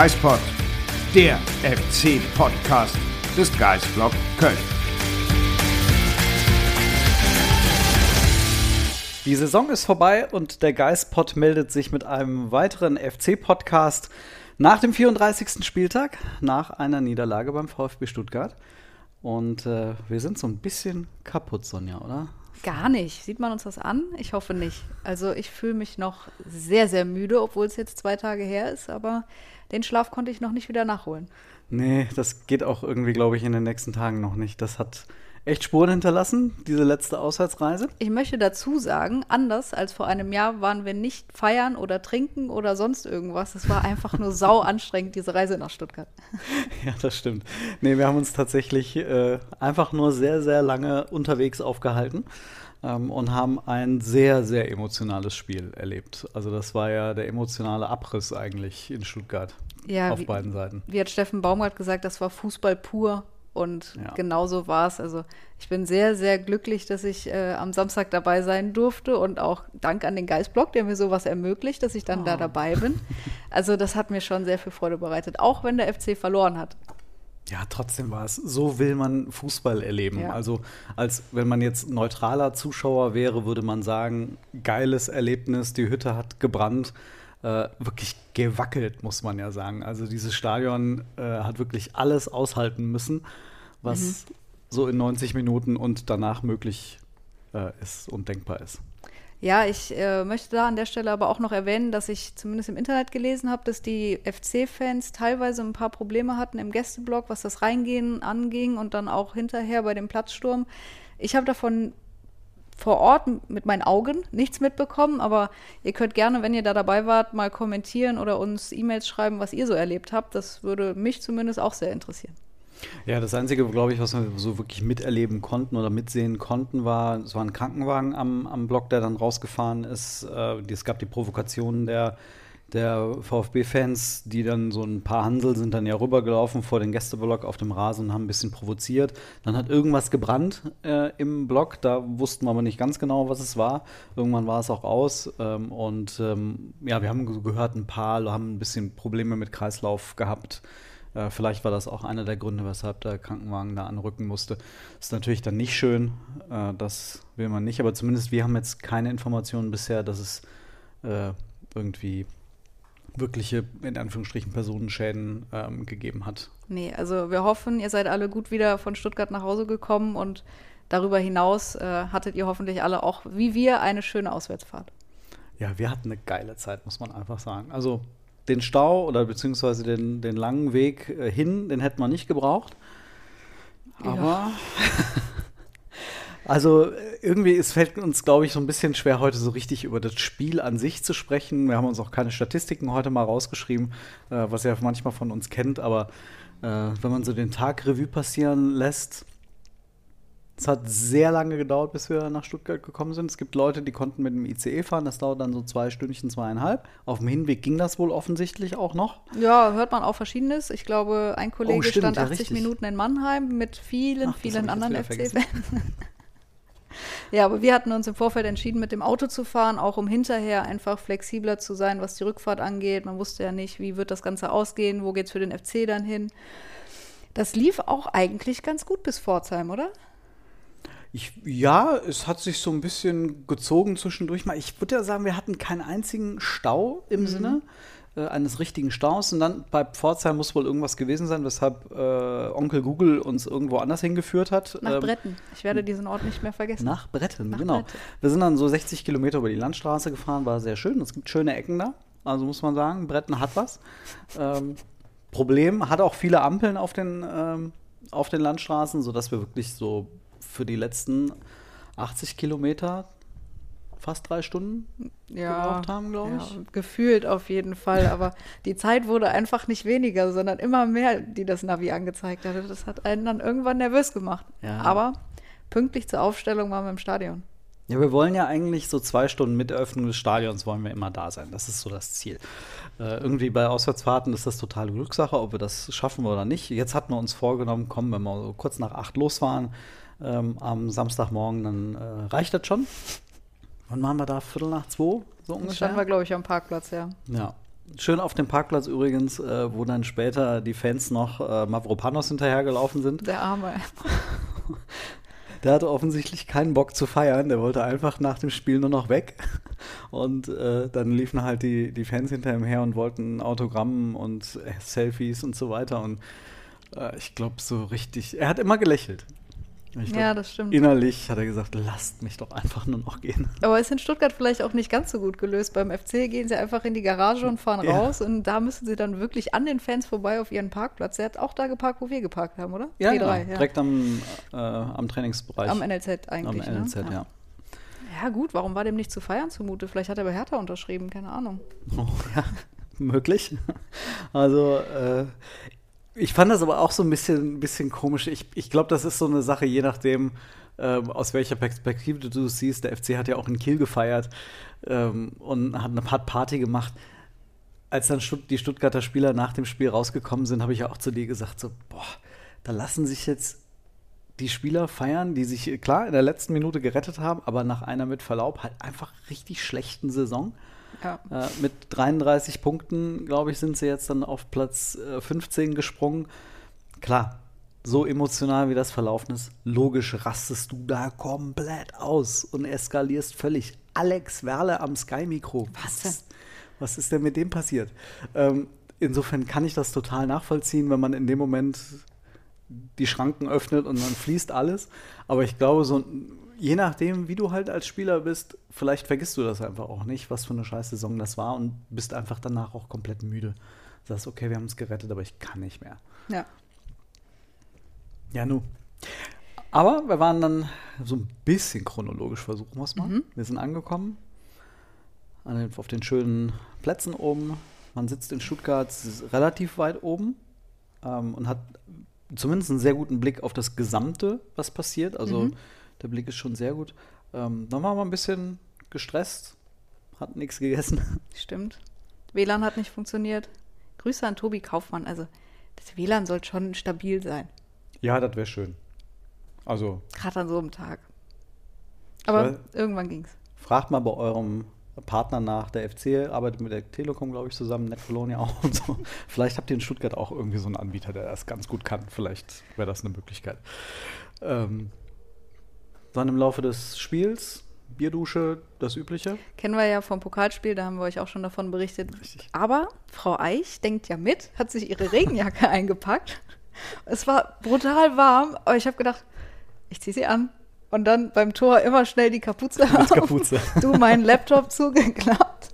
Geispod, der FC-Podcast des Geistblog Köln. Die Saison ist vorbei und der Geistpod meldet sich mit einem weiteren FC-Podcast nach dem 34. Spieltag, nach einer Niederlage beim VfB Stuttgart. Und äh, wir sind so ein bisschen kaputt, Sonja, oder? Gar nicht. Sieht man uns das an? Ich hoffe nicht. Also ich fühle mich noch sehr, sehr müde, obwohl es jetzt zwei Tage her ist, aber den Schlaf konnte ich noch nicht wieder nachholen. Nee, das geht auch irgendwie, glaube ich, in den nächsten Tagen noch nicht. Das hat echt Spuren hinterlassen, diese letzte Auswärtsreise. Ich möchte dazu sagen, anders als vor einem Jahr waren wir nicht feiern oder trinken oder sonst irgendwas. Es war einfach nur sau anstrengend, diese Reise nach Stuttgart. Ja, das stimmt. Nee, wir haben uns tatsächlich äh, einfach nur sehr, sehr lange unterwegs aufgehalten ähm, und haben ein sehr, sehr emotionales Spiel erlebt. Also das war ja der emotionale Abriss eigentlich in Stuttgart Ja, auf wie- beiden Seiten. Wie hat Steffen Baumgart gesagt, das war Fußball pur. Und Ja. genau so war es. Also ich bin sehr, sehr glücklich, dass ich äh, am Samstag dabei sein durfte und auch Dank an den Geistblog, der mir sowas ermöglicht, dass ich dann da dabei bin. Also das hat mir schon sehr viel Freude bereitet, auch wenn der FC verloren hat. Ja, trotzdem war es. So will man Fußball erleben. Ja. Also, als wenn man jetzt neutraler Zuschauer wäre, würde man sagen, geiles Erlebnis, die Hütte hat gebrannt. Äh, wirklich gewackelt, muss man ja sagen. Also, dieses Stadion äh, hat wirklich alles aushalten müssen, was so in 90 Minuten und danach möglich äh, ist und denkbar ist. Ja, ich äh, möchte da an der Stelle aber auch noch erwähnen, dass ich zumindest im Internet gelesen habe, dass die FC-Fans teilweise ein paar Probleme hatten im Gästeblock, was das Reingehen anging und dann auch hinterher bei dem Platzsturm. Ich habe davon vor Ort mit meinen Augen nichts mitbekommen, aber ihr könnt gerne, wenn ihr da dabei wart, mal kommentieren oder uns E-Mails schreiben, was ihr so erlebt habt. Das würde mich zumindest auch sehr interessieren. Ja, das Einzige, glaube ich, was wir so wirklich miterleben konnten oder mitsehen konnten, war, es war ein Krankenwagen am, am Block, der dann rausgefahren ist. Äh, es gab die Provokationen der, der VfB-Fans, die dann so ein paar Hansel sind dann ja rübergelaufen vor den Gästeblock auf dem Rasen und haben ein bisschen provoziert. Dann hat irgendwas gebrannt äh, im Block, da wussten wir aber nicht ganz genau, was es war. Irgendwann war es auch aus. Ähm, und ähm, ja, wir haben gehört, ein paar haben ein bisschen Probleme mit Kreislauf gehabt. Äh, vielleicht war das auch einer der Gründe, weshalb der Krankenwagen da anrücken musste. Ist natürlich dann nicht schön, äh, das will man nicht, aber zumindest wir haben jetzt keine Informationen bisher, dass es äh, irgendwie wirkliche, in Anführungsstrichen, Personenschäden ähm, gegeben hat. Nee, also wir hoffen, ihr seid alle gut wieder von Stuttgart nach Hause gekommen und darüber hinaus äh, hattet ihr hoffentlich alle auch, wie wir, eine schöne Auswärtsfahrt. Ja, wir hatten eine geile Zeit, muss man einfach sagen. Also den Stau oder beziehungsweise den, den langen Weg äh, hin, den hätten wir nicht gebraucht. Aber also äh, irgendwie, es fällt uns, glaube ich, so ein bisschen schwer, heute so richtig über das Spiel an sich zu sprechen. Wir haben uns auch keine Statistiken heute mal rausgeschrieben, äh, was ihr manchmal von uns kennt, aber wenn man so den Tag Revue passieren lässt, es hat sehr lange gedauert, bis wir nach Stuttgart gekommen sind. Es gibt Leute, die konnten mit dem ICE fahren. Das dauert dann so zwei Stündchen, zweieinhalb. Auf dem Hinweg ging das wohl offensichtlich auch noch. Ja, hört man auch Verschiedenes. Ich glaube, ein Kollege Oh, stimmt, stand ja, 80 richtig. Minuten in Mannheim mit vielen, Ach, vielen anderen FC-Fans. ja, aber wir hatten uns im Vorfeld entschieden, mit dem Auto zu fahren, auch um hinterher einfach flexibler zu sein, was die Rückfahrt angeht. Man wusste ja nicht, wie wird das Ganze ausgehen, wo geht's für den FC dann hin. Das lief auch eigentlich ganz gut bis Pforzheim, oder? Ich, ja, es hat sich so ein bisschen gezogen zwischendurch mal. Ich würde ja sagen, wir hatten keinen einzigen Stau im Sinne äh, eines richtigen Staus. Und dann bei Pforzheim muss wohl irgendwas gewesen sein, weshalb äh, Onkel Google uns irgendwo anders hingeführt hat. Nach Ähm, Bretten. Ich werde diesen Ort nicht mehr vergessen. Nach Bretten, Nach genau. Bretten. Wir sind dann so 60 Kilometer über die Landstraße gefahren, war sehr schön. Es gibt schöne Ecken da. Also muss man sagen, Bretten hat was. Ähm, Problem, hat auch viele Ampeln auf den, ähm, auf den Landstraßen, sodass wir wirklich so für die letzten 80 Kilometer, fast drei Stunden ja, gebraucht haben, glaube ja, ich. gefühlt auf jeden Fall. Aber die Zeit wurde einfach nicht weniger, sondern immer mehr, die das Navi angezeigt hatte. Das hat einen dann irgendwann nervös gemacht. Ja. Aber pünktlich zur Aufstellung waren wir im Stadion. Ja, wir wollen ja eigentlich so zwei Stunden mit Eröffnung des Stadions wollen wir immer da sein. Das ist so das Ziel. Äh, irgendwie bei Auswärtsfahrten ist das total Glückssache, ob wir das schaffen oder nicht. Jetzt hatten wir uns vorgenommen, kommen, wenn wir so kurz nach acht losfahren ähm, am Samstagmorgen, dann äh, reicht das schon. Wann waren wir da? Viertel nach zwei? So Dann ungefähr? standen wir, glaube ich, am Parkplatz, ja. Ja. Schön auf dem Parkplatz übrigens, äh, wo dann später die Fans noch äh, Mavropanos hinterhergelaufen sind. Der Arme. Der hatte offensichtlich keinen Bock zu feiern. Der wollte einfach nach dem Spiel nur noch weg. Und äh, dann liefen halt die, die Fans hinter ihm her und wollten Autogramm und äh, Selfies und so weiter. Und äh, ich glaube, so richtig. Er hat immer gelächelt. Ich glaub, Ja, das stimmt. Innerlich hat er gesagt, lasst mich doch einfach nur noch gehen. Aber ist in Stuttgart vielleicht auch nicht ganz so gut gelöst. Beim FC gehen sie einfach in die Garage und fahren Ja. raus und da müssen sie dann wirklich an den Fans vorbei auf ihren Parkplatz. Der hat auch da geparkt, wo wir geparkt haben, oder? Ja, genau. drei, direkt am, äh, am Trainingsbereich. Am NLZ eigentlich. Am NLZ, ne? ja. Ja, gut, warum war dem nicht zu feiern zumute? Vielleicht hat er bei Hertha unterschrieben, keine Ahnung. Oh, ja, möglich. Also, äh, ich fand das aber auch so ein bisschen, bisschen komisch. Ich, ich glaube, das ist so eine Sache, je nachdem, ähm, aus welcher Perspektive du siehst. Der FC hat ja auch in Kiel gefeiert ähm, und hat eine Party gemacht. Als dann Stutt die Stuttgarter Spieler nach dem Spiel rausgekommen sind, habe ich ja auch zu dir gesagt: so, boah, da lassen sich jetzt die Spieler feiern, die sich klar in der letzten Minute gerettet haben, aber nach einer mit Verlaub halt einfach richtig schlechten Saison. Ja. Äh, mit 33 Punkten, glaube ich, sind sie jetzt dann auf Platz äh, 15 gesprungen. Klar, so emotional wie das verlaufen ist, logisch rastest du da komplett aus und eskalierst völlig. Alex Werle am Sky-Mikro. Was denn? Was ist denn mit dem passiert? Ähm, insofern kann ich das total nachvollziehen, wenn man in dem Moment die Schranken öffnet und dann fließt alles. Aber ich glaube, so je nachdem, wie du halt als Spieler bist, vielleicht vergisst du das einfach auch nicht, was für eine scheiß Saison das war und bist einfach danach auch komplett müde. Sagst, okay, wir haben es gerettet, aber ich kann nicht mehr. Ja. Ja, nu. Aber wir waren dann so ein bisschen chronologisch, versuchen wir es mal. Wir sind angekommen an auf den schönen Plätzen oben. Man sitzt in Stuttgart relativ weit oben ähm, und hat zumindest einen sehr guten Blick auf das Gesamte, was passiert. Also der Blick ist schon sehr gut. Ähm, dann waren wir ein bisschen gestresst, hatten nichts gegessen. Stimmt. WLAN hat nicht funktioniert. Grüße an Tobi Kaufmann. Also, das WLAN soll schon stabil sein. Ja, das wäre schön. Also Gerade an so einem Tag. Aber Weil- irgendwann ging's. Fragt mal bei eurem Partner nach. Der FC arbeitet mit der Telekom, glaube ich, zusammen, Netcolonia auch und so. Vielleicht habt ihr in Stuttgart auch irgendwie so einen Anbieter, der das ganz gut kann. Vielleicht wäre das eine Möglichkeit. Ähm, dann im Laufe des Spiels, Bierdusche, das Übliche. Kennen wir ja vom Pokalspiel, da haben wir euch auch schon davon berichtet. Richtig. Aber Frau Eich denkt ja mit, hat sich ihre Regenjacke eingepackt. Es war brutal warm, aber ich habe gedacht, ich ziehe sie an. Und dann beim Tor immer schnell die Kapuze Mit auf. Kapuze. Du meinen Laptop zugeklappt.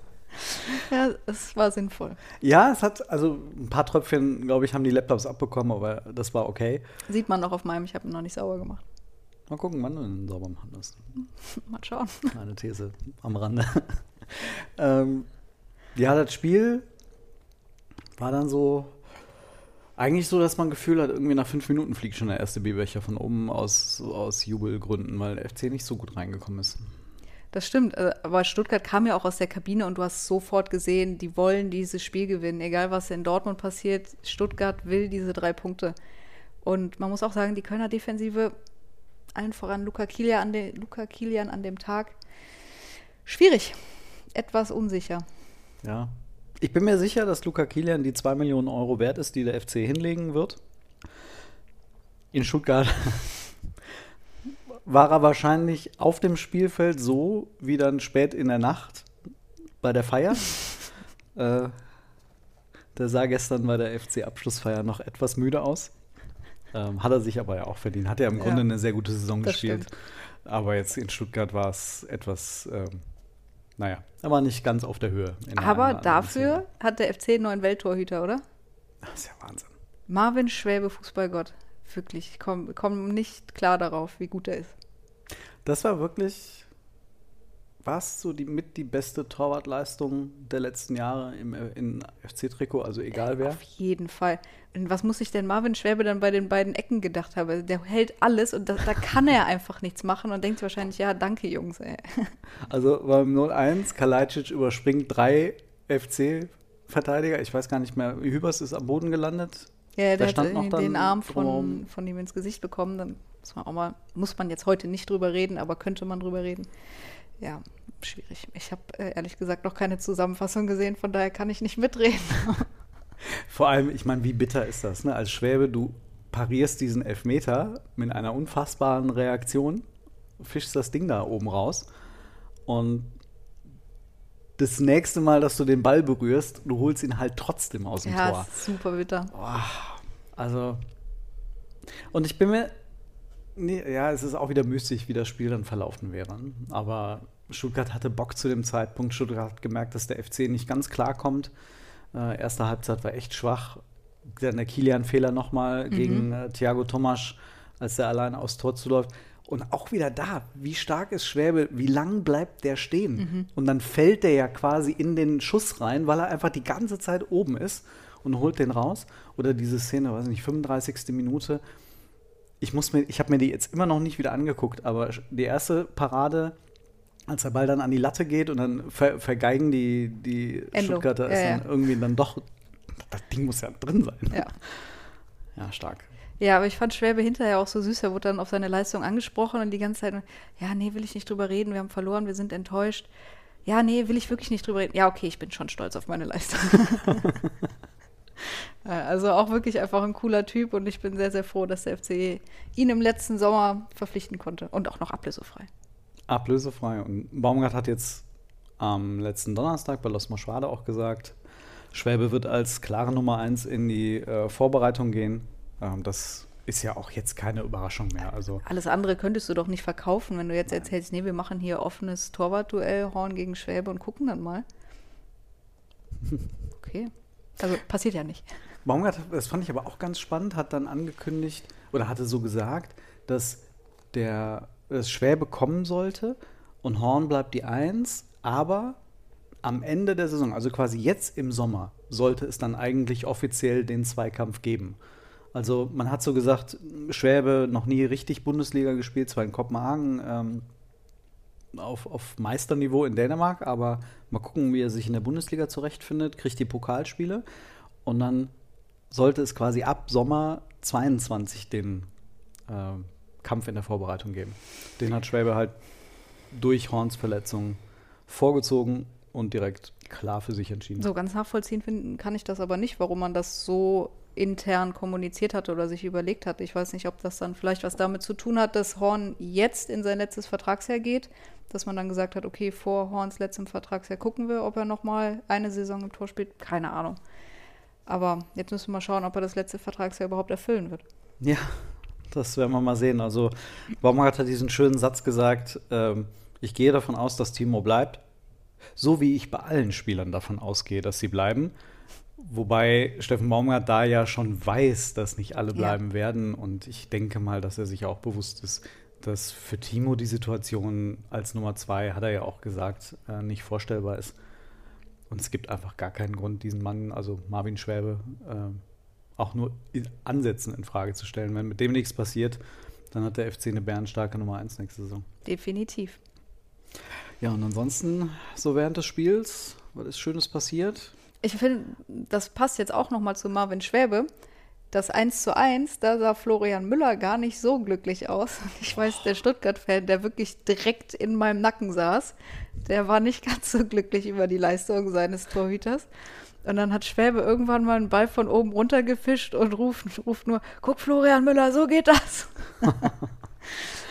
Ja, es war sinnvoll. Ja, es hat, also ein paar Tröpfchen, glaube ich, haben die Laptops abbekommen, aber das war okay. Sieht man noch auf meinem, ich habe ihn noch nicht sauber gemacht. Mal gucken, wann du ihn sauber machen wirst. Mal schauen. Eine These am Rande. ähm, ja, das Spiel war dann so eigentlich so, dass man Gefühl hat, irgendwie nach fünf Minuten fliegt schon der erste Bierbecher von oben aus, aus Jubelgründen, weil FC nicht so gut reingekommen ist. Das stimmt, äh, aber Stuttgart kam ja auch aus der Kabine und du hast sofort gesehen, die wollen dieses Spiel gewinnen. Egal, was in Dortmund passiert, Stuttgart will diese drei Punkte. Und man muss auch sagen, die Kölner Defensive, allen voran Luca Kilian an, de, Luca Kilian an dem Tag, schwierig, etwas unsicher. Ja. Ich bin mir sicher, dass Luca Kilian die 2 Millionen Euro wert ist, die der FC hinlegen wird. In Stuttgart war er wahrscheinlich auf dem Spielfeld so wie dann spät in der Nacht bei der Feier. äh, der sah gestern bei der FC-Abschlussfeier noch etwas müde aus. Ähm, hat er sich aber ja auch verdient. Hat er im Ja. Grunde eine sehr gute Saison gespielt. Aber jetzt in Stuttgart war es etwas, ähm, naja, er war nicht ganz auf der Höhe. Aber dafür Szene. hat der FC einen neuen Welttorhüter, oder? Das ist ja Wahnsinn. Marvin Schwäbe, Fußballgott. Wirklich, ich komme komm nicht klar darauf, wie gut er ist. Das war wirklich, war es so die, mit die beste Torwartleistung der letzten Jahre im in FC-Trikot, also egal wer. Auf jeden Fall. Und was muss sich denn Marvin Schwäbe dann bei den beiden Ecken gedacht haben? Also Der hält alles und da, da kann er einfach nichts machen und denkt wahrscheinlich, ja, danke Jungs, ey. Also beim 0-1, Kalajdzic überspringt drei FC-Verteidiger. Ich weiß gar nicht mehr, Hübers ist am Boden gelandet. Ja, der hat stand noch irgendwie dann den Arm von, von ihm ins Gesicht bekommen. Dann muss man auch mal, muss man jetzt heute nicht drüber reden, aber könnte man drüber reden. Ja, schwierig. Ich habe äh, ehrlich gesagt noch keine Zusammenfassung gesehen, von daher kann ich nicht mitreden. Vor allem, ich meine, wie bitter ist das, ne? Als Schwäbe, du parierst diesen Elfmeter mit einer unfassbaren Reaktion, fischst das Ding da oben raus und das nächste Mal, dass du den Ball berührst, du holst ihn halt trotzdem aus dem ja, Tor. ist super bitter. Also, und ich bin mir, nee, ja, es ist auch wieder müßig, wie das Spiel dann verlaufen wäre. Aber Stuttgart hatte Bock zu dem Zeitpunkt. Stuttgart hat gemerkt, dass der FC nicht ganz klar kommt. Äh, erste Halbzeit war echt schwach. Dann der Kilian-Fehler nochmal gegen äh, Thiago Tomasch, als der allein aufs Tor zuläuft. Und auch wieder da, wie stark ist Schwäbe, wie lang bleibt der stehen? Und dann fällt der ja quasi in den Schuss rein, weil er einfach die ganze Zeit oben ist und holt den raus. Oder diese Szene, weiß ich nicht, 35. Minute. Ich muss mir, ich habe mir die jetzt immer noch nicht wieder angeguckt, aber die erste Parade, als der Ball dann an die Latte geht und dann ver, vergeigen die, die Endo. Stuttgarter es Ja, dann ja. irgendwie dann doch, das Ding muss ja drin sein. Ja. Ja, stark. Ja, aber ich fand Schwäbe hinterher auch so süß. Er wurde dann auf seine Leistung angesprochen und die ganze Zeit, ja, nee, will ich nicht drüber reden, wir haben verloren, wir sind enttäuscht. Ja, nee, will ich wirklich nicht drüber reden. Ja, okay, ich bin schon stolz auf meine Leistung. Also auch wirklich einfach ein cooler Typ und ich bin sehr, sehr froh, dass der FC ihn im letzten Sommer verpflichten konnte und auch noch ablösefrei. Ablösefrei. Und Baumgart hat jetzt am letzten Donnerstag bei Los Moschwade auch gesagt, Schwäbe wird als klare Nummer eins in die äh, Vorbereitung gehen. Ähm, das ist ja auch jetzt keine Überraschung mehr. Also Alles andere könntest du doch nicht verkaufen, wenn du jetzt erzählst, nee, wir machen hier offenes Torwartduell, Horn gegen Schwäbe und gucken dann mal. Okay. Also passiert ja nicht. Baumgart, das fand ich aber auch ganz spannend, hat dann angekündigt oder hatte so gesagt, dass der dass Schwäbe kommen sollte und Horn bleibt die Eins, aber am Ende der Saison, also quasi jetzt im Sommer, sollte es dann eigentlich offiziell den Zweikampf geben. Also man hat so gesagt, Schwäbe noch nie richtig Bundesliga gespielt, zwar in Kopenhagen ähm, auf, auf Meisterniveau in Dänemark, aber mal gucken, wie er sich in der Bundesliga zurechtfindet, kriegt die Pokalspiele und dann sollte es quasi ab Sommer 22 den äh, Kampf in der Vorbereitung geben. Den hat Schwäbe halt durch Horns Verletzung vorgezogen und direkt klar für sich entschieden. So ganz nachvollziehen finden kann ich das aber nicht, warum man das so intern kommuniziert hatte oder sich überlegt hat. Ich weiß nicht, ob das dann vielleicht was damit zu tun hat, dass Horn jetzt in sein letztes Vertragsjahr geht, dass man dann gesagt hat, okay, vor Horns letztem Vertragsjahr gucken wir, ob er noch mal eine Saison im Tor spielt. Keine Ahnung. Aber jetzt müssen wir mal schauen, ob er das letzte Vertragsjahr überhaupt erfüllen wird. Ja, das werden wir mal sehen. Also Baumgart hat diesen schönen Satz gesagt, ähm, ich gehe davon aus, dass Timo bleibt, so wie ich bei allen Spielern davon ausgehe, dass sie bleiben. Wobei Steffen Baumgart da ja schon weiß, dass nicht alle Ja. bleiben werden. Und ich denke mal, dass er sich auch bewusst ist, dass für Timo die Situation als Nummer zwei, hat er ja auch gesagt, äh, nicht vorstellbar ist. Und es gibt einfach gar keinen Grund, diesen Mann, also Marvin Schwäbe, äh, auch nur in Ansätzen in Frage zu stellen. Wenn mit dem nichts passiert, dann hat der FC eine bärenstarke Nummer 1 nächste Saison. Definitiv. Ja, und ansonsten, so während des Spiels, was ist Schönes passiert? Ich finde, das passt jetzt auch noch mal zu Marvin Schwäbe. Das 1 zu 1, da sah Florian Müller gar nicht so glücklich aus. Ich weiß, der Stuttgart-Fan, der wirklich direkt in meinem Nacken saß, der war nicht ganz so glücklich über die Leistung seines Torhüters. Und dann hat Schwäbe irgendwann mal einen Ball von oben runter gefischt und ruft, ruft nur, guck Florian Müller, so geht das.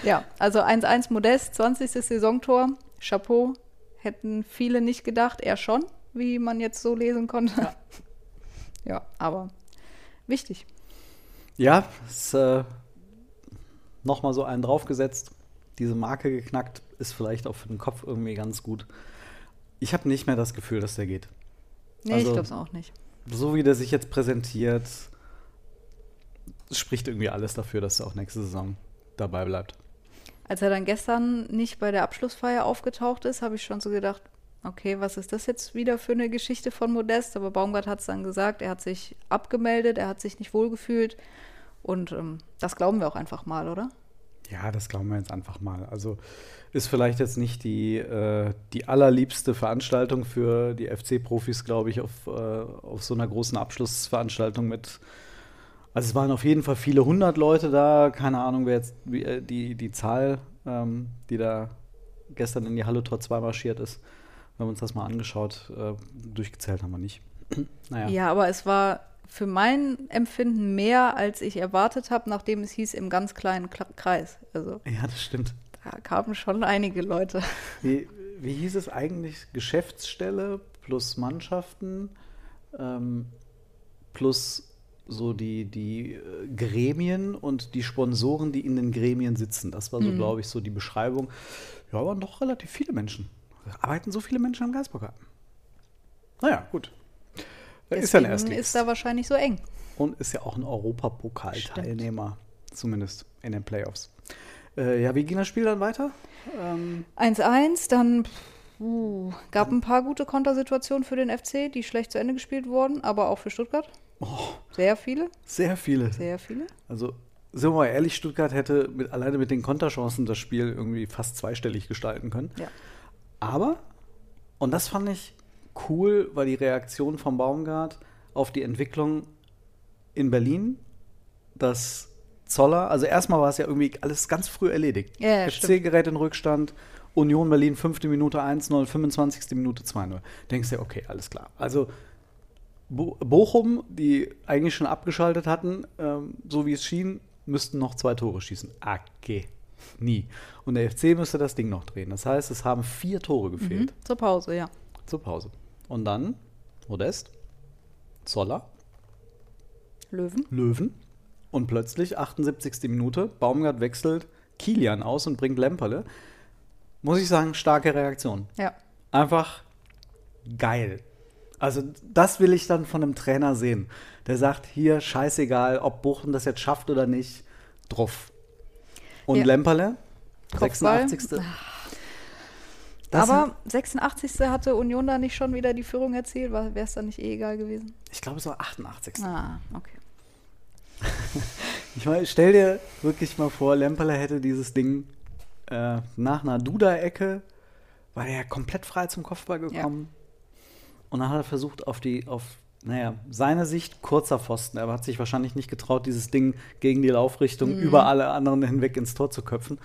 ja, also 1-1 Modest, 20. Saisontor, Chapeau, hätten viele nicht gedacht, er schon, wie man jetzt so lesen konnte. Ja, ja aber wichtig. Ja, ist äh, nochmal so einen draufgesetzt, diese Marke geknackt, ist vielleicht auch für den Kopf irgendwie ganz gut. Ich habe nicht mehr das Gefühl, dass der geht. Nee, Also- ich glaube es auch nicht. So wie der sich jetzt präsentiert, spricht irgendwie alles dafür, dass er auch nächste Saison dabei bleibt. als er dann gestern nicht bei der Abschlussfeier aufgetaucht ist, habe ich schon so gedacht, okay, was ist das jetzt wieder für eine Geschichte von Modest? Aber Baumgart hat es dann gesagt, er hat sich abgemeldet, er hat sich nicht wohlgefühlt. Und ähm, das glauben wir auch einfach mal, oder? Ja, das glauben wir jetzt einfach mal. Also ist vielleicht jetzt nicht die, äh, die allerliebste Veranstaltung für die FC-Profis, glaube ich, auf, äh, auf so einer großen Abschlussveranstaltung mit. Also es waren auf jeden Fall viele hundert Leute da. Keine Ahnung, wer jetzt wie, äh, die, die Zahl, ähm, die da gestern in die Halle Tor 2 marschiert ist. Wir haben uns das mal angeschaut. Äh, durchgezählt haben wir nicht. naja. Ja, aber es war für mein Empfinden mehr, als ich erwartet habe, nachdem es hieß im ganz kleinen Kreis. Also, ja, das stimmt. Da kamen schon einige Leute. Wie, wie hieß es eigentlich? Geschäftsstelle plus Mannschaften ähm, plus so die, die äh, Gremien und die Sponsoren, die in den Gremien sitzen. Das war so, mhm. glaube ich, so die Beschreibung. Ja, waren doch relativ viele Menschen. Arbeiten so viele Menschen am Geisbockgarten. Naja, gut. Deswegen ist ja ein Erstligist. ist da wahrscheinlich so eng. Und ist ja auch ein Europapokal-Teilnehmer, zumindest in den Playoffs. Äh, ja, wie ging das Spiel dann weiter? 1-1, ähm dann uh, gab ein paar gute Kontersituationen für den FC, die schlecht zu Ende gespielt wurden, aber auch für Stuttgart. Oh, sehr viele. Sehr viele. Sehr viele. Also, sind wir mal ehrlich, Stuttgart hätte mit, alleine mit den Konterchancen das Spiel irgendwie fast zweistellig gestalten können. Ja. Aber, und das fand ich cool, war die Reaktion von Baumgart auf die Entwicklung in Berlin, dass Zoller, also erstmal war es ja irgendwie alles ganz früh erledigt. Ja, ja, FC-Gerät in Rückstand, Union Berlin, 5. Minute 1-0, 25. Minute 2-0. Denkst du, okay, alles klar. Also Bo Bochum, die eigentlich schon abgeschaltet hatten, ähm, so wie es schien, müssten noch zwei Tore schießen. Okay, nie. Und der FC müsste das Ding noch drehen. Das heißt, es haben vier Tore gefehlt. Mhm, zur Pause, ja. Zur Pause. Und dann Modest, Zoller, Löwen. Löwen. Und plötzlich, 78. Minute, Baumgart wechselt Kilian aus und bringt Lemperle. Muss ich sagen, starke Reaktion. Ja. Einfach geil. Also, das will ich dann von einem Trainer sehen. Der sagt: Hier, scheißegal, ob Bochum das jetzt schafft oder nicht, drauf. Und ja. Lemperle, Kopfball. 86. Das Aber 86. hatte Union da nicht schon wieder die Führung erzielt? Wäre es dann nicht eh egal gewesen? Ich glaube, es war 88. Ah, okay. ich meine, stell dir wirklich mal vor, Lemperle hätte dieses Ding äh, nach einer Duda-Ecke, war er ja komplett frei zum Kopfball gekommen. Ja. Und dann hat er versucht, auf die, auf, naja, seine Sicht kurzer Pfosten. Er hat sich wahrscheinlich nicht getraut, dieses Ding gegen die Laufrichtung mhm. über alle anderen hinweg ins Tor zu köpfen.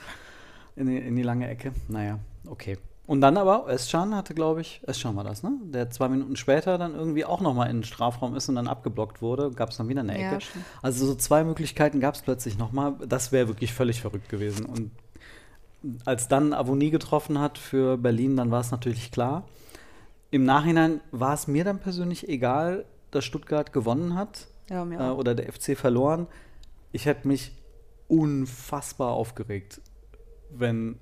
In die, in die lange Ecke. Naja, okay. Und dann aber, Özcan hatte, glaube ich, Özcan war das, ne? Der zwei Minuten später dann irgendwie auch nochmal in den Strafraum ist und dann abgeblockt wurde, gab es dann wieder eine Ecke. Ja, also so zwei Möglichkeiten gab es plötzlich nochmal. Das wäre wirklich völlig verrückt gewesen. Und als dann Avonie getroffen hat für Berlin, dann war es natürlich klar. Im Nachhinein war es mir dann persönlich egal, dass Stuttgart gewonnen hat ja, äh, oder der FC verloren. Ich hätte mich unfassbar aufgeregt, wenn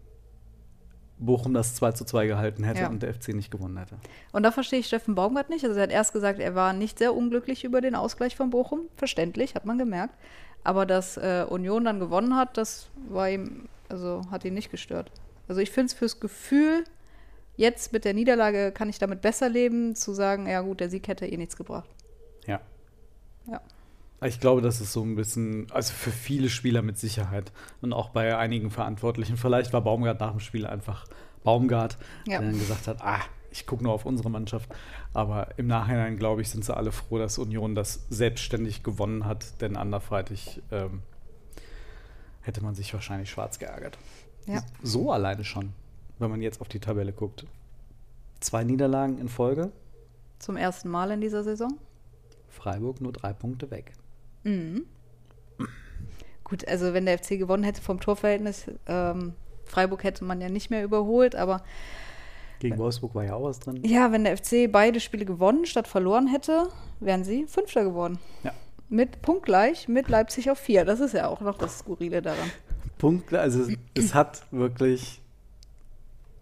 Bochum das 2 zu 2 gehalten hätte ja. und der FC nicht gewonnen hätte. Und da verstehe ich Steffen Baumgart nicht. Also er hat erst gesagt, er war nicht sehr unglücklich über den Ausgleich von Bochum. Verständlich, hat man gemerkt. Aber dass äh, Union dann gewonnen hat, das war ihm, also hat ihn nicht gestört. Also ich finde es fürs Gefühl, jetzt mit der Niederlage kann ich damit besser leben, zu sagen, ja gut, der Sieg hätte eh nichts gebracht. Ja. Ja. Ich glaube, das ist so ein bisschen, also für viele Spieler mit Sicherheit und auch bei einigen Verantwortlichen. Vielleicht war Baumgart nach dem Spiel einfach Baumgart, ja. der dann gesagt hat, ah, ich gucke nur auf unsere Mannschaft. Aber im Nachhinein, glaube ich, sind sie alle froh, dass Union das selbstständig gewonnen hat, denn anderweitig ähm, hätte man sich wahrscheinlich schwarz geärgert. Ja. So alleine schon, wenn man jetzt auf die Tabelle guckt. Zwei Niederlagen in Folge. Zum ersten Mal in dieser Saison. Freiburg nur drei Punkte weg. Mhm. Gut, also wenn der FC gewonnen hätte vom Torverhältnis, ähm, Freiburg hätte man ja nicht mehr überholt, aber gegen Wolfsburg war ja auch was drin. Ja, wenn der FC beide Spiele gewonnen statt verloren hätte, wären sie Fünfter geworden. Ja. Mit punktgleich mit Leipzig auf vier. Das ist ja auch noch das Skurrile daran. Punkt, also es hat wirklich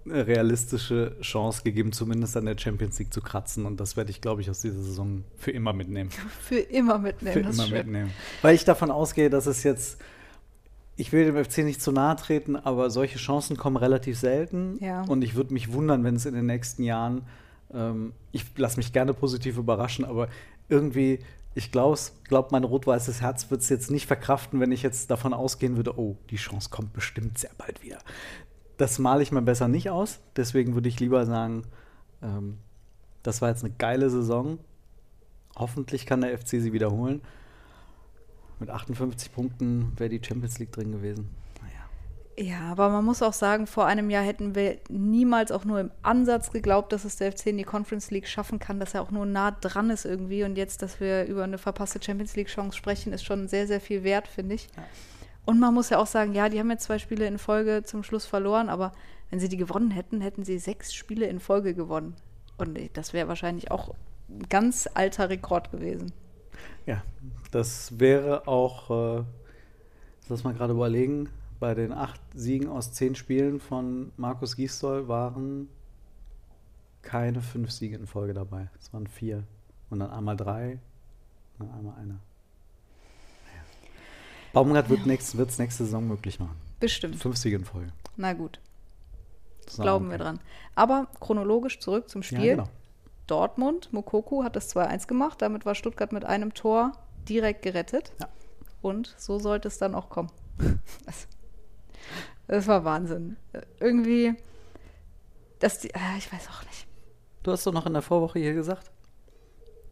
realistische Chance gegeben, zumindest an der Champions League zu kratzen. Und das werde ich, glaube ich, aus dieser Saison für immer mitnehmen. Für immer mitnehmen. Für immer mitnehmen. Weil ich davon ausgehe, dass es jetzt ich will dem FC nicht zu nahe treten, aber solche Chancen kommen relativ selten. Ja. Und ich würde mich wundern, wenn es in den nächsten Jahren, ähm, ich lasse mich gerne positiv überraschen, aber irgendwie, ich glaube, glaub, mein rot-weißes Herz wird es jetzt nicht verkraften, wenn ich jetzt davon ausgehen würde, oh, die Chance kommt bestimmt sehr bald wieder. Das male ich mir besser nicht aus. Deswegen würde ich lieber sagen, ähm, das war jetzt eine geile Saison. Hoffentlich kann der FC sie wiederholen. Mit 58 Punkten wäre die Champions League drin gewesen. Naja. Ja, aber man muss auch sagen, vor einem Jahr hätten wir niemals auch nur im Ansatz geglaubt, dass es der FC in die Conference League schaffen kann, dass er auch nur nah dran ist irgendwie. Und jetzt, dass wir über eine verpasste Champions League-Chance sprechen, ist schon sehr, sehr viel wert, finde ich. Ja. Und man muss ja auch sagen, ja, die haben jetzt zwei Spiele in Folge zum Schluss verloren, aber wenn sie die gewonnen hätten, hätten sie sechs Spiele in Folge gewonnen. Und das wäre wahrscheinlich auch ein ganz alter Rekord gewesen. Ja, das wäre auch, äh, lass mal gerade überlegen, bei den acht Siegen aus zehn Spielen von Markus Gisdol waren keine fünf Siege in Folge dabei. Es waren vier. Und dann einmal drei, und dann einmal einer. Baumgart wird es ja. nächste Saison möglich machen. Bestimmt. Fünf Siege in Folge. Na gut. Glauben wir dran. Aber chronologisch zurück zum Spiel. Ja, genau. Dortmund, Mokoku hat das 2-1 gemacht. Damit war Stuttgart mit einem Tor direkt gerettet. Ja. Und so sollte es dann auch kommen. Das, das war Wahnsinn. Irgendwie, dass die, äh, ich weiß auch nicht. Du hast doch noch in der Vorwoche hier gesagt,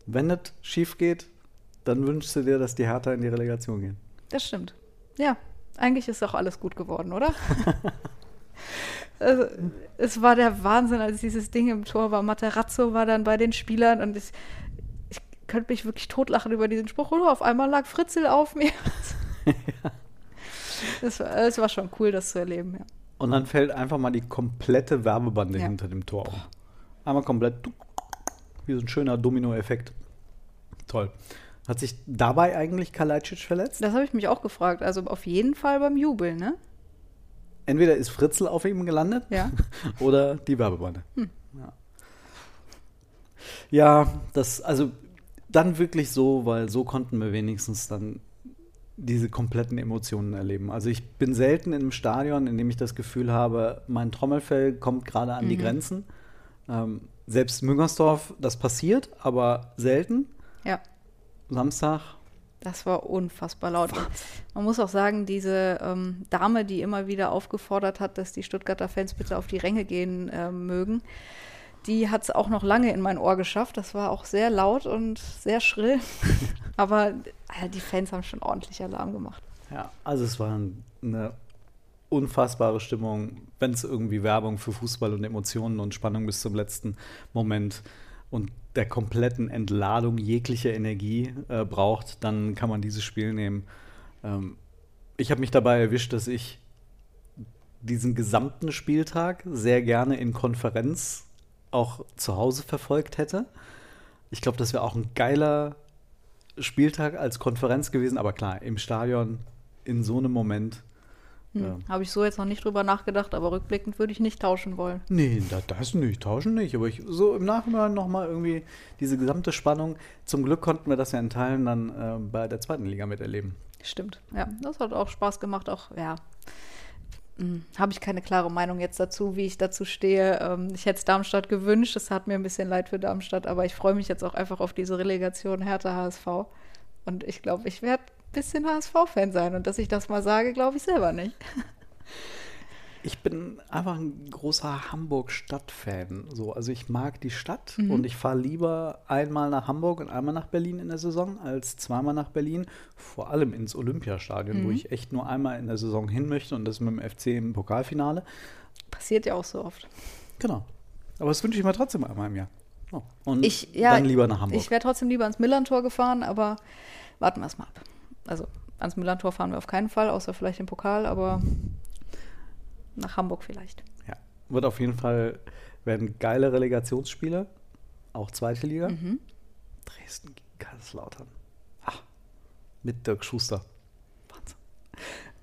wenn es schief geht, dann wünschst du dir, dass die Hertha in die Relegation gehen. Das stimmt. Ja, eigentlich ist auch alles gut geworden, oder? also, es war der Wahnsinn, als dieses Ding im Tor war. Materazzo war dann bei den Spielern und ich, ich könnte mich wirklich totlachen über diesen Spruch. Und auf einmal lag Fritzel auf mir. ja. es, es, war schon cool, das zu erleben, ja. Und dann fällt einfach mal die komplette Werbebande ja. hinter dem Tor um. Einmal komplett, wie so ein schöner Domino-Effekt. Toll. Hat sich dabei eigentlich Kalajdzic verletzt? Das habe ich mich auch gefragt. Also auf jeden Fall beim Jubeln, ne? entweder ist Fritzl auf ihm gelandet ja. oder die Werbebande. Hm. Ja. ja, das, also dann wirklich so, weil so konnten wir wenigstens dann diese kompletten Emotionen erleben. Also ich bin selten in einem Stadion, in dem ich das Gefühl habe, mein Trommelfell kommt gerade an mhm. die Grenzen. Ähm, selbst Müngersdorf, das passiert, aber selten. Ja. Samstag das war unfassbar laut. Man muss auch sagen, diese ähm, Dame, die immer wieder aufgefordert hat, dass die Stuttgarter Fans bitte auf die Ränge gehen äh, mögen, die hat es auch noch lange in mein Ohr geschafft. Das war auch sehr laut und sehr schrill. Aber äh, die Fans haben schon ordentlich Alarm gemacht. Ja, also es war eine unfassbare Stimmung, wenn es irgendwie Werbung für Fußball und Emotionen und Spannung bis zum letzten Moment und der kompletten Entladung jeglicher Energie äh, braucht, dann kann man dieses Spiel nehmen. Ähm, ich habe mich dabei erwischt, dass ich diesen gesamten Spieltag sehr gerne in Konferenz auch zu Hause verfolgt hätte. Ich glaube, das wäre auch ein geiler Spieltag als Konferenz gewesen, aber klar, im Stadion in so einem Moment hm. Ja. Habe ich so jetzt noch nicht drüber nachgedacht, aber rückblickend würde ich nicht tauschen wollen. Nee, das, das nicht, tauschen nicht. Aber ich, so im Nachhinein nochmal irgendwie diese gesamte Spannung. Zum Glück konnten wir das ja in Teilen dann äh, bei der zweiten Liga miterleben. Stimmt, ja. Das hat auch Spaß gemacht. Auch, ja, hm, habe ich keine klare Meinung jetzt dazu, wie ich dazu stehe. Ähm, ich hätte es Darmstadt gewünscht. Es hat mir ein bisschen leid für Darmstadt, aber ich freue mich jetzt auch einfach auf diese Relegation Hertha HSV. Und ich glaube, ich werde bisschen HSV-Fan sein. Und dass ich das mal sage, glaube ich selber nicht. Ich bin einfach ein großer Hamburg-Stadt-Fan. So, also ich mag die Stadt mhm. und ich fahre lieber einmal nach Hamburg und einmal nach Berlin in der Saison als zweimal nach Berlin. Vor allem ins Olympiastadion, mhm. wo ich echt nur einmal in der Saison hin möchte und das mit dem FC im Pokalfinale. Passiert ja auch so oft. Genau. Aber das wünsche ich mir trotzdem einmal im Jahr. Oh. Und ich, ja, dann lieber nach Hamburg. Ich wäre trotzdem lieber ans Millantor gefahren, aber warten wir es mal ab also ans Millantor fahren wir auf keinen Fall, außer vielleicht im Pokal, aber nach Hamburg vielleicht. Ja, wird auf jeden Fall, werden geile Relegationsspiele, auch zweite Liga. Mhm. Dresden gegen Kaiserslautern. Ach, mit Dirk Schuster. Wahnsinn.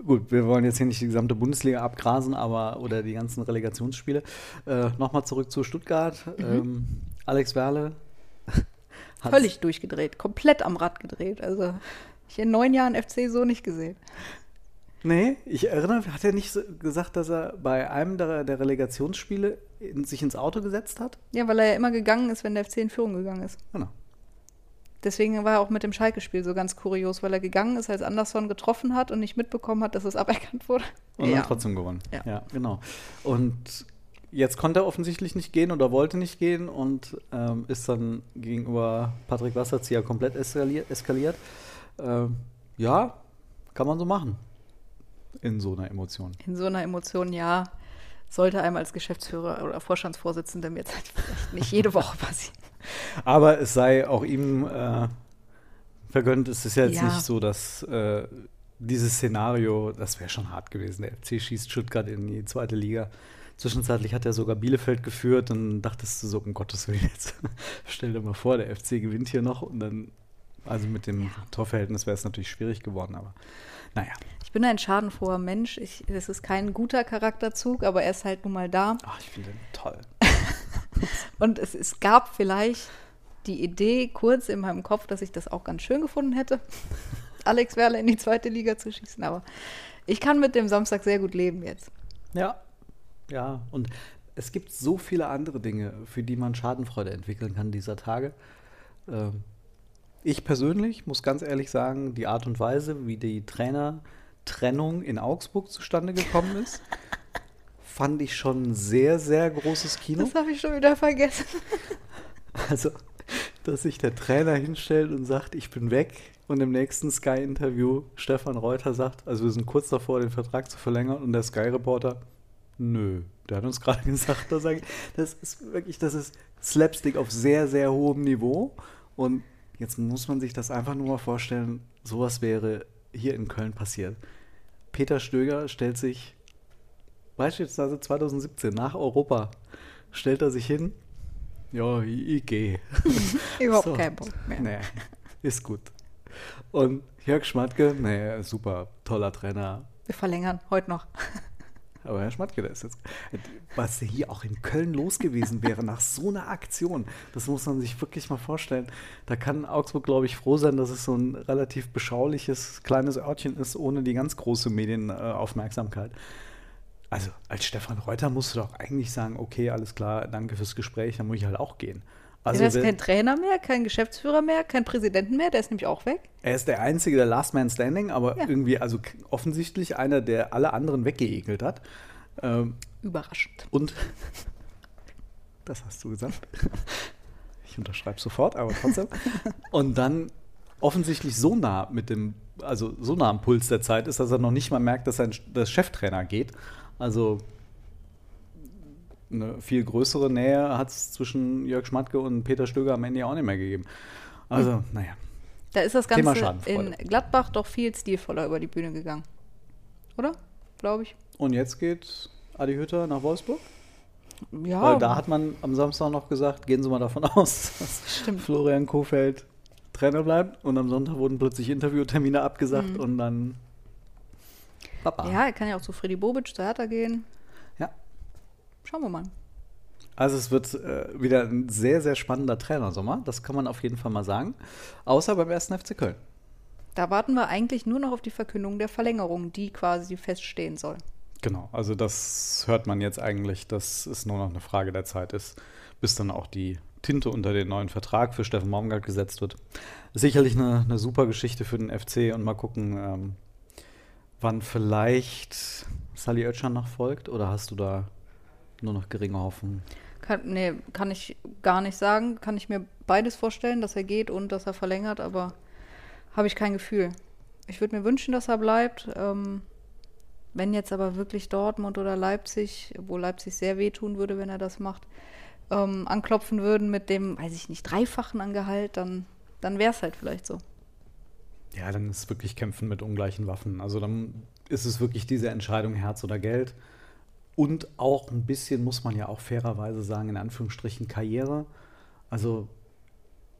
Gut, wir wollen jetzt hier nicht die gesamte Bundesliga abgrasen, aber oder die ganzen Relegationsspiele. Äh, Nochmal zurück zu Stuttgart. Mhm. Ähm, Alex Werle. Völlig durchgedreht, komplett am Rad gedreht. Also ich in neun Jahren FC so nicht gesehen. Nee, ich erinnere, hat er nicht so gesagt, dass er bei einem der, der Relegationsspiele in, sich ins Auto gesetzt hat? Ja, weil er ja immer gegangen ist, wenn der FC in Führung gegangen ist. Genau. Deswegen war er auch mit dem Schalke-Spiel so ganz kurios, weil er gegangen ist, als Anderson getroffen hat und nicht mitbekommen hat, dass es aberkannt wurde. Und ja. dann trotzdem gewonnen. Ja. ja, genau. Und jetzt konnte er offensichtlich nicht gehen oder wollte nicht gehen und ähm, ist dann gegenüber Patrick Wasserzieher komplett eskaliert. eskaliert. Ähm, ja, kann man so machen. In so einer Emotion. In so einer Emotion, ja, sollte einem als Geschäftsführer oder Vorstandsvorsitzender mir jetzt halt vielleicht nicht jede Woche passieren. Aber es sei auch ihm äh, vergönnt. Es ist ja jetzt Ja. nicht so, dass äh, dieses Szenario, das wäre schon hart gewesen. Der FC schießt Stuttgart in die zweite Liga. Zwischenzeitlich hat er sogar Bielefeld geführt und dachtest du so, um Gottes Willen, jetzt stell dir mal vor, der FC gewinnt hier noch und dann, also mit dem Torverhältnis wäre es natürlich schwierig geworden, aber naja. Ich bin ein schadenfroher Mensch. Ich, das ist kein guter Charakterzug, aber er ist halt nun mal da. Ach, ich finde den toll. Und es, es gab vielleicht die Idee kurz in meinem Kopf, dass ich das auch ganz schön gefunden hätte, Alex Werle in die zweite Liga zu schießen. Aber ich kann mit dem Samstag sehr gut leben jetzt. Ja, ja. Und es gibt so viele andere Dinge, für die man Schadenfreude entwickeln kann dieser Tage. Ähm, ich persönlich muss ganz ehrlich sagen, die Art und Weise, wie die Trainertrennung in Augsburg zustande gekommen ist, fand ich schon ein sehr, sehr großes Kino. Das habe ich schon wieder vergessen. Also, dass sich der Trainer hinstellt und sagt, ich bin weg und im nächsten Sky-Interview Stefan Reuter sagt, also wir sind kurz davor, den Vertrag zu verlängern und der Sky-Reporter, nö, der hat uns gerade gesagt, das ist wirklich, das ist Slapstick auf sehr, sehr hohem Niveau und jetzt muss man sich das einfach nur mal vorstellen, sowas wäre hier in Köln passiert. Peter Stöger stellt sich beispielsweise 2017 nach Europa, stellt er sich hin, ja, ich, ich gehe. Überhaupt So. kein Bock mehr. Nee, ist gut. Und Jörg Schmatke, nee, super, toller Trainer. Wir verlängern heute noch. Aber Herr Schmatke, der ist jetzt, was hier auch in Köln los gewesen wäre nach so einer Aktion, das muss man sich wirklich mal vorstellen. Da kann Augsburg, glaube ich, froh sein, dass es so ein relativ beschauliches kleines Örtchen ist, ohne die ganz große Medienaufmerksamkeit. Also als Stefan Reuter musst du doch eigentlich sagen, okay, alles klar, danke fürs Gespräch, dann muss ich halt auch gehen. Also der ist kein Trainer mehr, kein Geschäftsführer mehr, kein Präsidenten mehr, der ist nämlich auch weg. Er ist der einzige, der Last Man Standing, aber Ja. irgendwie, also offensichtlich einer, der alle anderen weggeekelt hat. Ähm, Überraschend. und das hast du gesagt. Ich unterschreibe sofort, aber trotzdem. Und dann offensichtlich so nah mit dem, also so nah am Puls der Zeit ist, dass er noch nicht mal merkt, dass sein das Cheftrainer geht. Also eine viel größere Nähe hat es zwischen Jörg Schmatke und Peter Stöger am Ende ja auch nicht mehr gegeben. Also, naja. Da ist das Ganze in Gladbach doch viel stilvoller über die Bühne gegangen. Oder? Glaube ich. Und jetzt geht Adi Hütter nach Wolfsburg? Ja, Weil da hat man am Samstag noch gesagt, gehen Sie mal davon aus, dass Stimmt. Florian Kofeld Trainer bleibt. Und am Sonntag wurden plötzlich Interviewtermine abgesagt und dann Papa. Mhm. ja, er kann ja auch zu Freddy Bobic, zu Hertha gehen. Schauen wir mal. Also es wird äh, wieder ein sehr, sehr spannender Trainersommer. Das kann man auf jeden Fall mal sagen. Außer beim ersten FC Köln. Da warten wir eigentlich nur noch auf die Verkündung der Verlängerung, die quasi feststehen soll. Genau, also das hört man jetzt eigentlich, dass es nur noch eine Frage der Zeit ist, bis dann auch die Tinte unter den neuen Vertrag für Steffen Baumgart gesetzt wird. Sicherlich eine, eine super Geschichte für den FC und mal gucken, ähm, wann vielleicht Sally Oetschan noch folgt oder hast du da nur noch geringe Hoffnung? Kann, nee, kann ich gar nicht sagen. Kann ich mir beides vorstellen, dass er geht und dass er verlängert, aber habe ich kein Gefühl. Ich würde mir wünschen, dass er bleibt. Ähm, wenn jetzt aber wirklich Dortmund oder Leipzig, wo Leipzig sehr wehtun würde, wenn er das macht, ähm, anklopfen würden mit dem, weiß ich nicht, Dreifachen an Gehalt, dann, dann wäre es halt vielleicht so. Ja, dann ist wirklich Kämpfen mit ungleichen Waffen. Also dann ist es wirklich diese Entscheidung Herz oder Geld. Und auch ein bisschen, muss man ja auch fairerweise sagen, in Anführungsstrichen Karriere. Also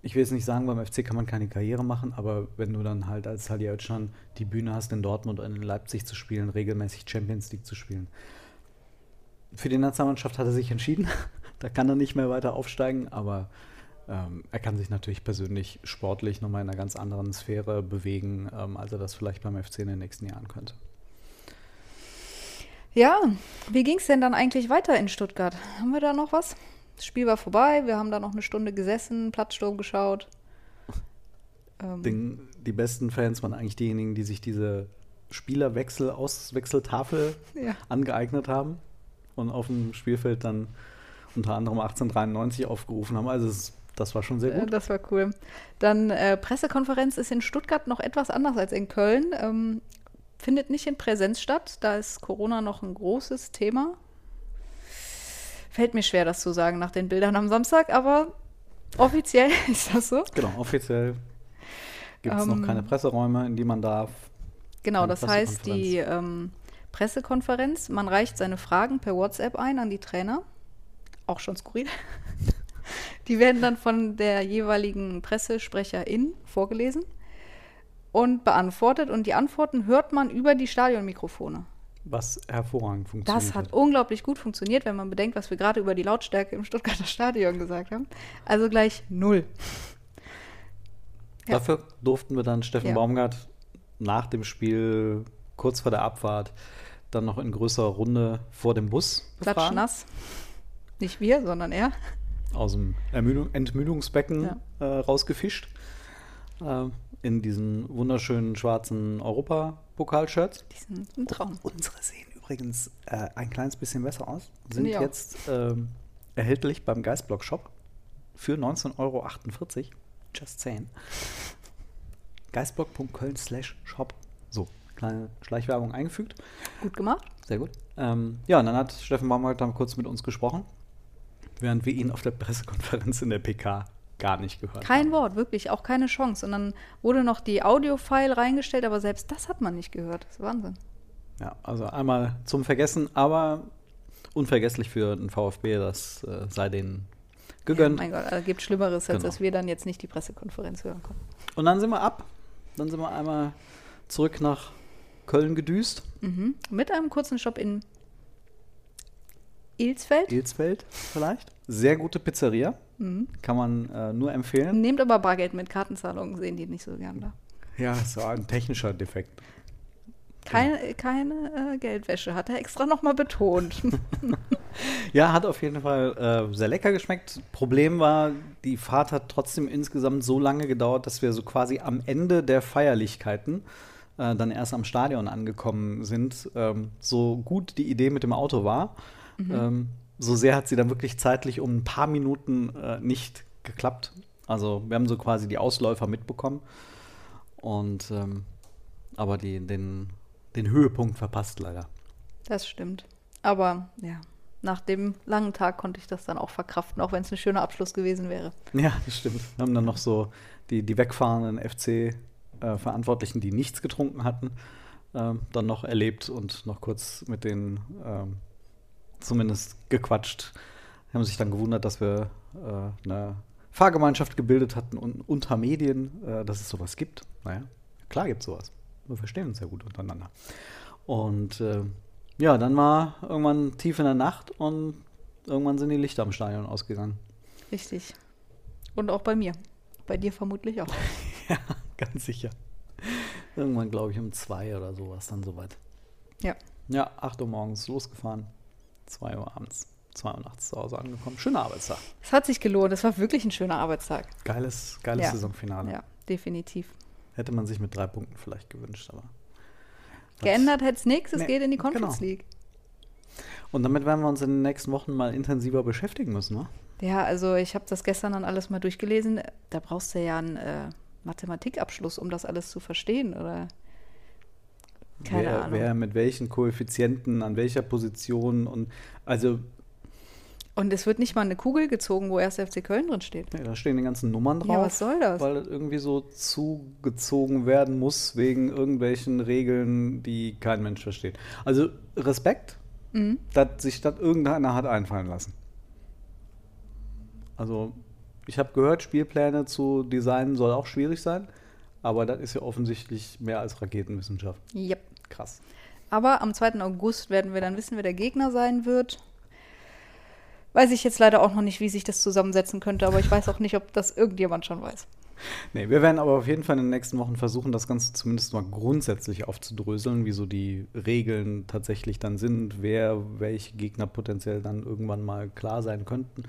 ich will jetzt nicht sagen, beim FC kann man keine Karriere machen, aber wenn du dann halt als Salihamidzic die Bühne hast, in Dortmund und in Leipzig zu spielen, regelmäßig Champions League zu spielen. Für die Nationalmannschaft hat er sich entschieden. da kann er nicht mehr weiter aufsteigen, aber ähm, er kann sich natürlich persönlich sportlich nochmal in einer ganz anderen Sphäre bewegen, ähm, als er das vielleicht beim FC in den nächsten Jahren könnte. Ja, wie ging es denn dann eigentlich weiter in Stuttgart? Haben wir da noch was? Das Spiel war vorbei, wir haben da noch eine Stunde gesessen, Platzsturm geschaut. Ähm. Den, die besten Fans waren eigentlich diejenigen, die sich diese Spielerwechsel, Auswechseltafel ja. angeeignet haben und auf dem Spielfeld dann unter anderem 1893 aufgerufen haben. Also es, das war schon sehr gut. Das war cool. Dann äh, Pressekonferenz ist in Stuttgart noch etwas anders als in Köln. Ähm, findet nicht in Präsenz statt. Da ist Corona noch ein großes Thema. Fällt mir schwer, das zu sagen nach den Bildern am Samstag, aber offiziell ist das so. Genau, offiziell gibt es ähm, noch keine Presseräume, in die man darf. Genau, das heißt, die ähm, Pressekonferenz, man reicht seine Fragen per WhatsApp ein an die Trainer. Auch schon skurril. die werden dann von der jeweiligen Pressesprecherin vorgelesen und beantwortet. Und die Antworten hört man über die Stadionmikrofone. Was hervorragend funktioniert. Das hat unglaublich gut funktioniert, wenn man bedenkt, was wir gerade über die Lautstärke im Stuttgarter Stadion gesagt haben. Also gleich null. Ja. Dafür durften wir dann Steffen ja. Baumgart nach dem Spiel, kurz vor der Abfahrt, dann noch in größerer Runde vor dem Bus befragen. nass. Nicht wir, sondern er. Aus dem Ermüdung, Entmüdungsbecken ja. äh, rausgefischt. Äh, in diesen wunderschönen schwarzen Europapokalshirts. Die sind ein Traum. Und unsere sehen übrigens äh, ein kleines bisschen besser aus. Sind jetzt ähm, erhältlich beim Geistblock Shop für 19,48 Euro. Just saying. Geistblock.köln slash shop. So, kleine Schleichwerbung eingefügt. Gut gemacht. Sehr gut. Ähm, ja, und dann hat Steffen Baumgart dann kurz mit uns gesprochen, während wir ihn auf der Pressekonferenz in der PK gar nicht gehört Kein haben. Wort, wirklich, auch keine Chance. Und dann wurde noch die Audio-File reingestellt, aber selbst das hat man nicht gehört. Das ist Wahnsinn. Ja, also einmal zum Vergessen, aber unvergesslich für den VfB, das äh, sei denen gegönnt. Ja, mein Gott, also gibt Schlimmeres, als genau. dass wir dann jetzt nicht die Pressekonferenz hören konnten. Und dann sind wir ab. Dann sind wir einmal zurück nach Köln gedüst. Mhm. Mit einem kurzen Stopp in Ilsfeld. Ilsfeld vielleicht. Sehr gute Pizzeria. Mhm. Kann man äh, nur empfehlen. Nehmt aber Bargeld mit Kartenzahlungen, sehen die nicht so gern da. Ja, das war ein technischer Defekt. Keine, keine äh, Geldwäsche, hat er extra nochmal betont. ja, hat auf jeden Fall äh, sehr lecker geschmeckt. Problem war, die Fahrt hat trotzdem insgesamt so lange gedauert, dass wir so quasi am Ende der Feierlichkeiten äh, dann erst am Stadion angekommen sind. Ähm, so gut die Idee mit dem Auto war, mhm. ähm, so sehr hat sie dann wirklich zeitlich um ein paar Minuten äh, nicht geklappt. Also wir haben so quasi die Ausläufer mitbekommen. Und ähm, aber die, den den Höhepunkt verpasst, leider. Das stimmt. Aber ja, nach dem langen Tag konnte ich das dann auch verkraften, auch wenn es ein schöner Abschluss gewesen wäre. Ja, das stimmt. Wir haben dann noch so die, die wegfahrenden FC-Verantwortlichen, äh, die nichts getrunken hatten, äh, dann noch erlebt und noch kurz mit denen äh, zumindest gequatscht. Haben sich dann gewundert, dass wir äh, eine Fahrgemeinschaft gebildet hatten und unter Medien, äh, dass es sowas gibt. Naja, klar gibt es sowas wir verstehen uns ja gut untereinander. Und äh, ja, dann war irgendwann tief in der Nacht und irgendwann sind die Lichter am Stadion ausgegangen. Richtig. Und auch bei mir. Bei dir vermutlich auch. ja, ganz sicher. Irgendwann, glaube ich, um zwei oder so war es dann soweit. Ja. Ja, 8 Uhr morgens losgefahren, 2 Uhr abends, 2 Uhr nachts zu Hause angekommen. Schöner Arbeitstag. Es hat sich gelohnt. Es war wirklich ein schöner Arbeitstag. Geiles, geiles ja. Saisonfinale. Ja, definitiv. Hätte man sich mit drei Punkten vielleicht gewünscht, aber. Geändert hätte es nichts, es nee, geht in die Conference genau. League. Und damit werden wir uns in den nächsten Wochen mal intensiver beschäftigen müssen, ne? Ja, also ich habe das gestern dann alles mal durchgelesen. Da brauchst du ja einen äh, Mathematikabschluss, um das alles zu verstehen, oder? Keine wer, Ahnung. Wer mit welchen Koeffizienten, an welcher Position und also und es wird nicht mal eine Kugel gezogen, wo erst FC Köln drin steht. Ja, da stehen die ganzen Nummern drauf. Ja, was soll das? Weil das irgendwie so zugezogen werden muss wegen irgendwelchen Regeln, die kein Mensch versteht. Also Respekt, mhm. dass sich das irgendeiner hat einfallen lassen. Also ich habe gehört, Spielpläne zu designen soll auch schwierig sein, aber das ist ja offensichtlich mehr als Raketenwissenschaft. Yep. Krass. Aber am 2. August werden wir dann wissen, wer der Gegner sein wird. weiß ich jetzt leider auch noch nicht, wie sich das zusammensetzen könnte, aber ich weiß auch nicht, ob das irgendjemand schon weiß. Nee, wir werden aber auf jeden Fall in den nächsten Wochen versuchen, das Ganze zumindest mal grundsätzlich aufzudröseln, wie so die Regeln tatsächlich dann sind, wer, welche Gegner potenziell dann irgendwann mal klar sein könnten.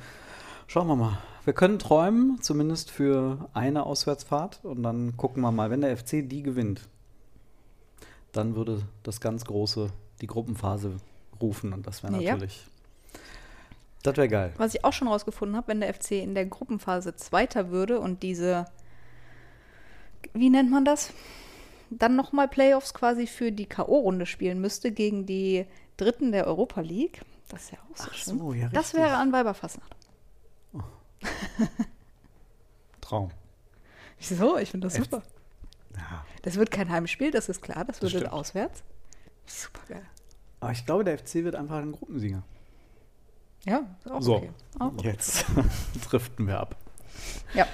Schauen wir mal. Wir können träumen, zumindest für eine Auswärtsfahrt. Und dann gucken wir mal, wenn der FC die gewinnt, dann würde das ganz große, die Gruppenphase rufen. Und das wäre Ja. natürlich. Das wäre geil. Was ich auch schon rausgefunden habe, wenn der FC in der Gruppenphase Zweiter würde und diese, wie nennt man das? Dann nochmal Playoffs quasi für die K.O.-Runde spielen müsste gegen die Dritten der Europa League. Das ist ja auch so Ach schön. so, ja, das wäre an Weiberfastnacht. Traum. Wieso? Ich finde das F- super. Ja. Das wird kein Heimspiel, das ist klar. Das wird stimmt. auswärts. Super geil. Aber ich glaube, der FC wird einfach ein Gruppensieger. Ja, ist auch So, okay. Auch jetzt driften wir ab. Ja.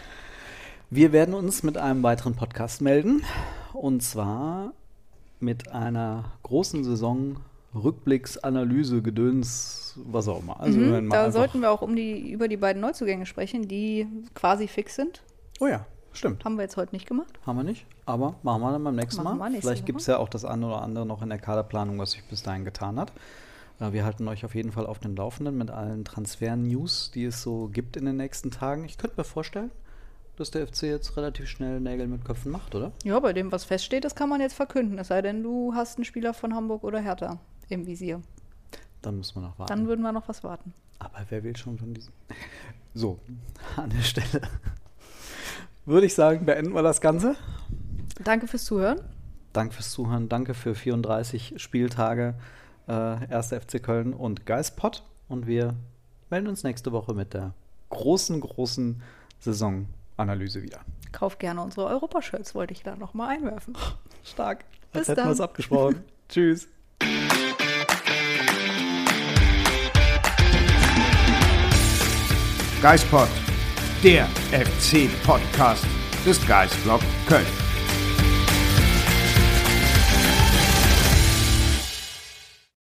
Wir werden uns mit einem weiteren Podcast melden. Und zwar mit einer großen Saison Rückblicks, Analyse, Gedöns, was auch immer. Also Mhm, da sollten wir auch um die, über die beiden Neuzugänge sprechen, die quasi fix sind. Oh ja, stimmt. Haben wir jetzt heute nicht gemacht. Haben wir nicht. Aber machen wir dann beim nächsten Machen Mal. Vielleicht gibt es ja auch das eine oder andere noch in der Kaderplanung, was sich bis dahin getan hat. Äh, Wir halten euch auf jeden Fall auf den Laufenden mit allen Transfer-News, die es so gibt in den nächsten Tagen. Ich könnte mir vorstellen, dass der FC jetzt relativ schnell Nägel mit Köpfen macht, oder? Ja, bei dem, was feststeht, das kann man jetzt verkünden. Es sei denn, du hast einen Spieler von Hamburg oder Hertha im Visier. Dann müssen wir noch warten. Dann würden wir noch was warten. Aber wer will schon von diesem? So, an der Stelle würde ich sagen, beenden wir das Ganze. Danke fürs Zuhören. Danke fürs Zuhören, danke für 34 Spieltage äh, 1. FC Köln und Geistpott. Und wir melden uns nächste Woche mit der großen, großen Saisonanalyse wieder. Kauf gerne unsere Europashirts, wollte ich da nochmal einwerfen. Stark. Bis Als hätten wir dann. es abgesprochen. Tschüss. Geispod, der FC-Podcast des Geistblog Köln.